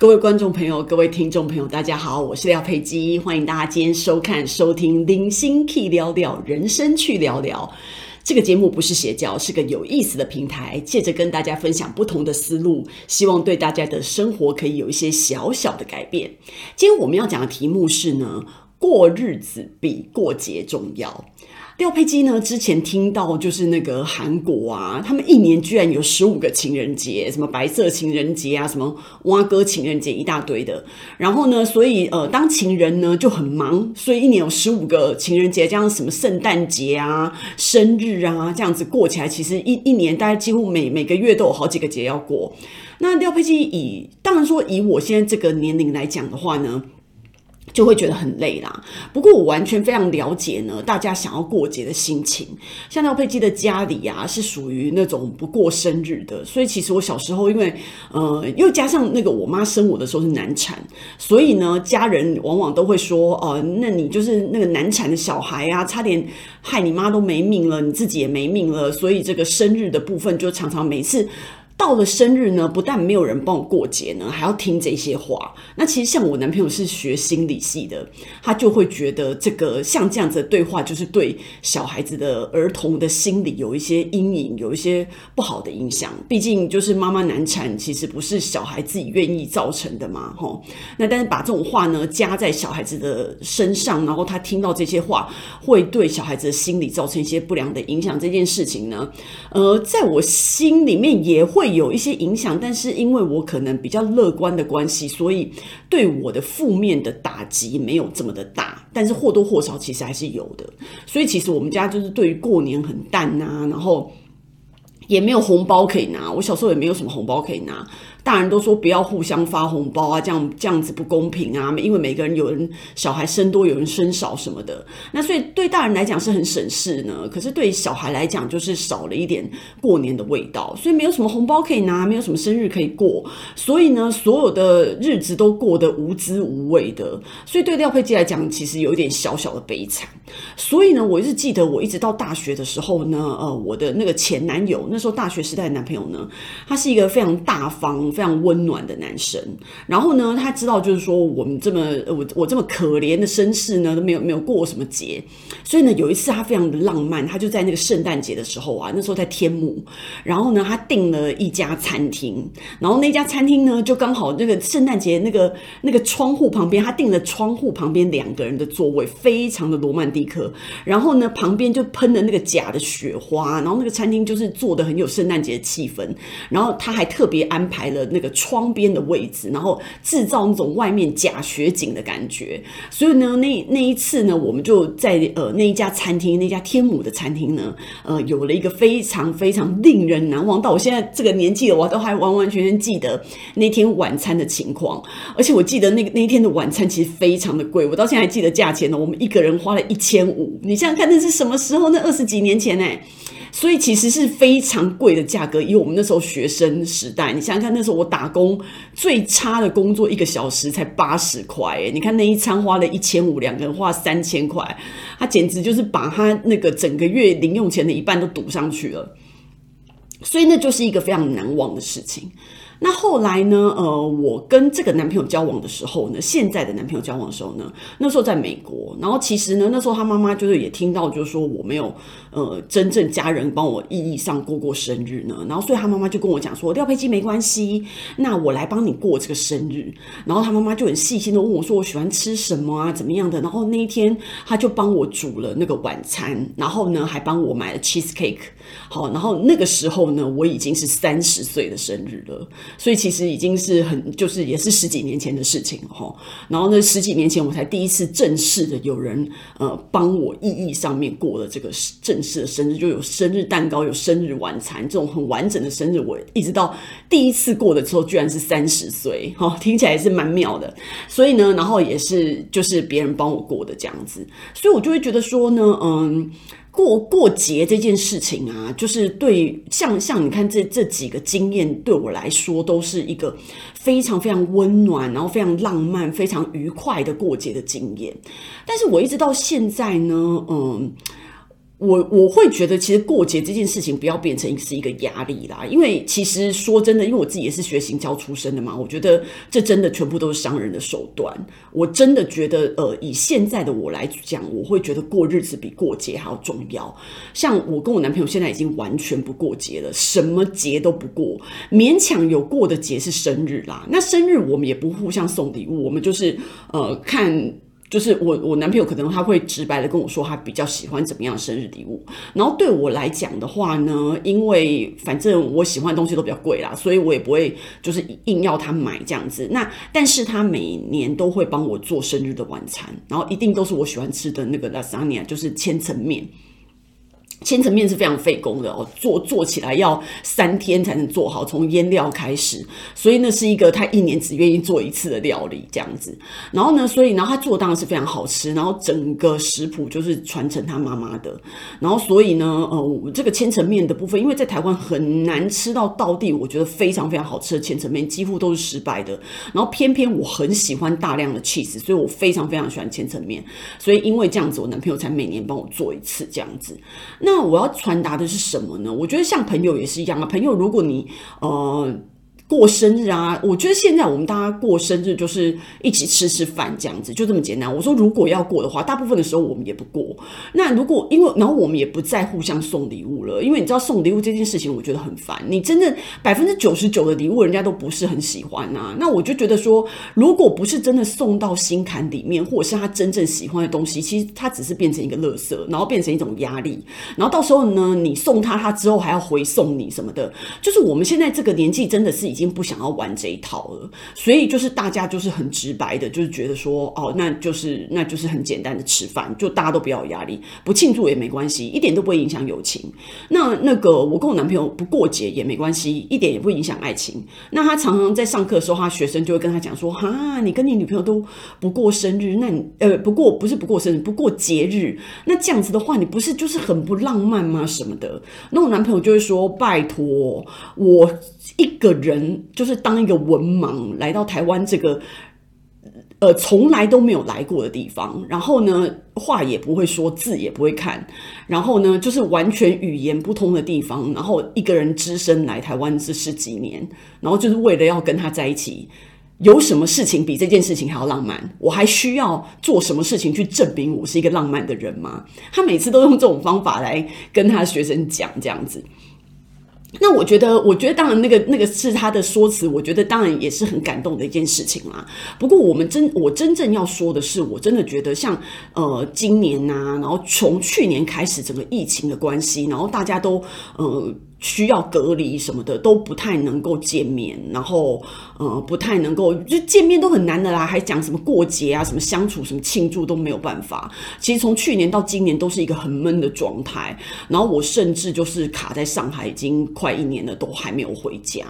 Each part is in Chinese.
各位观众朋友，各位听众朋友，大家好，我是廖佩基，欢迎大家今天收看、收听《零星 key 聊聊人生去聊聊》这个节目，不是邪教，是个有意思的平台，借着跟大家分享不同的思路，希望对大家的生活可以有一些小小的改变。今天我们要讲的题目是呢，过日子比过节重要。廖佩基呢？之前听到就是那个韩国啊，他们一年居然有十五个情人节，什么白色情人节啊，什么蛙哥情人节，一大堆的。然后呢，所以呃，当情人呢就很忙，所以一年有十五个情人节，这样什么圣诞节啊、生日啊，这样子过起来，其实一一年大概几乎每每个月都有好几个节要过。那廖佩基以当然说以我现在这个年龄来讲的话呢。就会觉得很累啦。不过我完全非常了解呢，大家想要过节的心情。像廖佩基的家里啊，是属于那种不过生日的，所以其实我小时候，因为呃，又加上那个我妈生我的时候是难产，所以呢，家人往往都会说，哦、呃，那你就是那个难产的小孩啊，差点害你妈都没命了，你自己也没命了，所以这个生日的部分就常常每次。到了生日呢，不但没有人帮我过节呢，还要听这些话。那其实像我男朋友是学心理系的，他就会觉得这个像这样子的对话，就是对小孩子的儿童的心理有一些阴影，有一些不好的影响。毕竟就是妈妈难产，其实不是小孩自己愿意造成的嘛，吼。那但是把这种话呢加在小孩子的身上，然后他听到这些话，会对小孩子的心理造成一些不良的影响。这件事情呢，呃，在我心里面也会。有一些影响，但是因为我可能比较乐观的关系，所以对我的负面的打击没有这么的大，但是或多或少其实还是有的。所以其实我们家就是对于过年很淡呐，然后也没有红包可以拿。我小时候也没有什么红包可以拿。大人都说不要互相发红包啊，这样这样子不公平啊！因为每个人有人小孩生多，有人生少什么的，那所以对大人来讲是很省事呢。可是对小孩来讲，就是少了一点过年的味道，所以没有什么红包可以拿，没有什么生日可以过，所以呢，所有的日子都过得无滋无味的。所以对廖佩基来讲，其实有一点小小的悲惨。所以呢，我一直记得，我一直到大学的时候呢，呃，我的那个前男友，那时候大学时代的男朋友呢，他是一个非常大方。非常温暖的男生，然后呢，他知道就是说我们这么我我这么可怜的身世呢，都没有没有过什么节，所以呢，有一次他非常的浪漫，他就在那个圣诞节的时候啊，那时候在天母，然后呢，他订了一家餐厅，然后那家餐厅呢，就刚好那个圣诞节那个那个窗户旁边，他订了窗户旁边两个人的座位，非常的罗曼蒂克，然后呢，旁边就喷了那个假的雪花，然后那个餐厅就是做的很有圣诞节的气氛，然后他还特别安排了。那个窗边的位置，然后制造那种外面假雪景的感觉。所以呢，那那一次呢，我们就在呃那一家餐厅，那家天母的餐厅呢，呃，有了一个非常非常令人难忘。到我现在这个年纪了，我都还完完全全记得那天晚餐的情况。而且我记得那个那一天的晚餐其实非常的贵，我到现在还记得价钱呢。我们一个人花了一千五，你想想看，那是什么时候？那二十几年前呢？所以其实是非常贵的价格，以我们那时候学生时代，你想想看，那时候我打工最差的工作一个小时才八十块，你看那一餐花了一千五，两个人花三千块，他简直就是把他那个整个月零用钱的一半都赌上去了，所以那就是一个非常难忘的事情。那后来呢？呃，我跟这个男朋友交往的时候呢，现在的男朋友交往的时候呢，那时候在美国。然后其实呢，那时候他妈妈就是也听到，就是说我没有呃真正家人帮我意义上过过生日呢。然后所以他妈妈就跟我讲说，廖佩基没关系，那我来帮你过这个生日。然后他妈妈就很细心的问我说，我喜欢吃什么啊，怎么样的？然后那一天他就帮我煮了那个晚餐，然后呢还帮我买了 cheesecake。好，然后那个时候呢，我已经是三十岁的生日了。所以其实已经是很，就是也是十几年前的事情哈。然后呢，十几年前我才第一次正式的有人呃帮我意义上面过了这个正式的生日，就有生日蛋糕，有生日晚餐，这种很完整的生日。我一直到第一次过的时候，居然是三十岁哈，听起来也是蛮妙的。所以呢，然后也是就是别人帮我过的这样子，所以我就会觉得说呢，嗯。过过节这件事情啊，就是对像像你看这这几个经验对我来说都是一个非常非常温暖，然后非常浪漫、非常愉快的过节的经验。但是我一直到现在呢，嗯，我我会觉得，其实过节这件事情不要变成是一个压力啦，因为其实说真的，因为我自己也是学行销出身的嘛，我觉得这真的全部都是商人的手段。我真的觉得，呃，以现在的我来讲，我会觉得过日子比过节还要重要。像我跟我男朋友现在已经完全不过节了，什么节都不过，勉强有过的节是生日啦。那生日我们也不互相送礼物，我们就是呃看。就是我，我男朋友可能他会直白的跟我说，他比较喜欢怎么样的生日礼物。然后对我来讲的话呢，因为反正我喜欢的东西都比较贵啦，所以我也不会就是硬要他买这样子。那但是他每年都会帮我做生日的晚餐，然后一定都是我喜欢吃的那个 lasagna，就是千层面。千层面是非常费工的哦，做做起来要三天才能做好，从腌料开始，所以那是一个他一年只愿意做一次的料理这样子。然后呢，所以然后他做当然是非常好吃，然后整个食谱就是传承他妈妈的。然后所以呢，呃，这个千层面的部分，因为在台湾很难吃到到地，我觉得非常非常好吃的千层面，几乎都是失败的。然后偏偏我很喜欢大量的 cheese，所以我非常非常喜欢千层面。所以因为这样子，我男朋友才每年帮我做一次这样子。那那我要传达的是什么呢？我觉得像朋友也是一样啊。朋友，如果你呃。过生日啊，我觉得现在我们大家过生日就是一起吃吃饭这样子，就这么简单。我说如果要过的话，大部分的时候我们也不过。那如果因为然后我们也不再互相送礼物了，因为你知道送礼物这件事情，我觉得很烦。你真的百分之九十九的礼物人家都不是很喜欢啊。那我就觉得说，如果不是真的送到心坎里面，或者是他真正喜欢的东西，其实他只是变成一个垃圾，然后变成一种压力。然后到时候呢，你送他，他之后还要回送你什么的，就是我们现在这个年纪真的是已已经不想要玩这一套了，所以就是大家就是很直白的，就是觉得说，哦，那就是那就是很简单的吃饭，就大家都不要有压力，不庆祝也没关系，一点都不会影响友情。那那个我跟我男朋友不过节也没关系，一点也不影响爱情。那他常常在上课的时候，他学生就会跟他讲说，哈，你跟你女朋友都不过生日，那你呃不过不是不过生日，不过节日，那这样子的话，你不是就是很不浪漫吗？什么的？那我男朋友就会说，拜托我。一个人就是当一个文盲来到台湾这个，呃，从来都没有来过的地方，然后呢，话也不会说，字也不会看，然后呢，就是完全语言不通的地方，然后一个人只身来台湾这十几年，然后就是为了要跟他在一起，有什么事情比这件事情还要浪漫？我还需要做什么事情去证明我是一个浪漫的人吗？他每次都用这种方法来跟他学生讲这样子。那我觉得，我觉得当然那个那个是他的说辞，我觉得当然也是很感动的一件事情啦。不过我们真我真正要说的是，我真的觉得像呃今年呐、然后从去年开始整个疫情的关系，然后大家都呃。需要隔离什么的都不太能够见面，然后呃不太能够就见面都很难的啦，还讲什么过节啊，什么相处，什么庆祝都没有办法。其实从去年到今年都是一个很闷的状态，然后我甚至就是卡在上海已经快一年了，都还没有回家。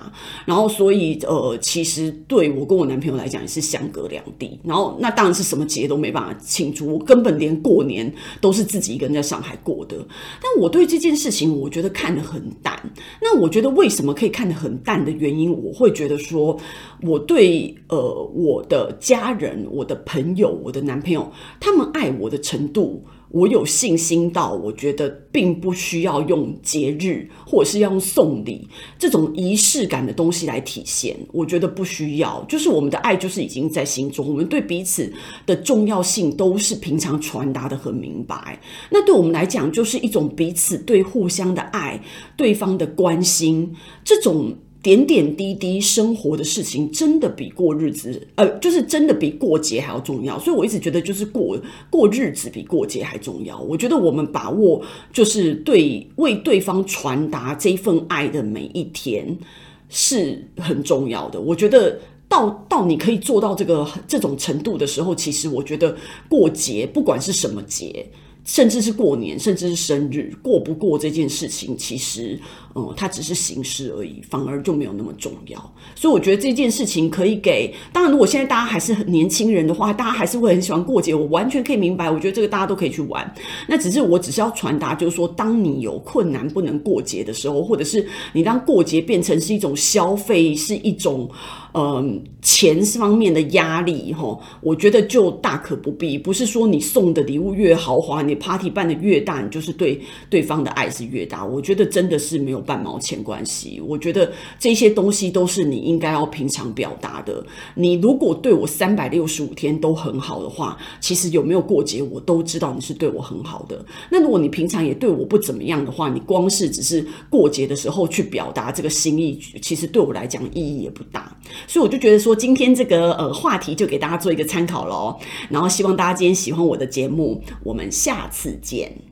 然后所以呃，其实对我跟我男朋友来讲也是相隔两地。然后那当然是什么节都没办法庆祝，我根本连过年都是自己一个人在上海过的。但我对这件事情，我觉得看得很淡。那我觉得为什么可以看得很淡的原因，我会觉得说，我对呃我的家人、我的朋友、我的男朋友，他们爱我的程度。我有信心到，我觉得并不需要用节日或者是要用送礼这种仪式感的东西来体现。我觉得不需要，就是我们的爱就是已经在心中，我们对彼此的重要性都是平常传达得很明白。那对我们来讲，就是一种彼此对互相的爱，对方的关心，这种。点点滴滴生活的事情，真的比过日子，呃，就是真的比过节还要重要。所以我一直觉得，就是过过日子比过节还重要。我觉得我们把握，就是对为对方传达这份爱的每一天是很重要的。我觉得到到你可以做到这个这种程度的时候，其实我觉得过节不管是什么节。甚至是过年，甚至是生日，过不过这件事情，其实，嗯，它只是形式而已，反而就没有那么重要。所以我觉得这件事情可以给，当然，如果现在大家还是很年轻人的话，大家还是会很喜欢过节，我完全可以明白。我觉得这个大家都可以去玩。那只是我只是要传达，就是说，当你有困难不能过节的时候，或者是你当过节变成是一种消费，是一种。呃钱方面的压力哈，我觉得就大可不必。不是说你送的礼物越豪华，你 party 办得越大，你就是对对方的爱是越大。我觉得真的是没有半毛钱关系。我觉得这些东西都是你应该要平常表达的。你如果对我三百六十五天都很好的话，其实有没有过节我都知道你是对我很好的。那如果你平常也对我不怎么样的话，你光是只是过节的时候去表达这个心意，其实对我来讲意义也不大。所以我就觉得说，今天这个呃话题就给大家做一个参考喽。然后希望大家今天喜欢我的节目，我们下次见。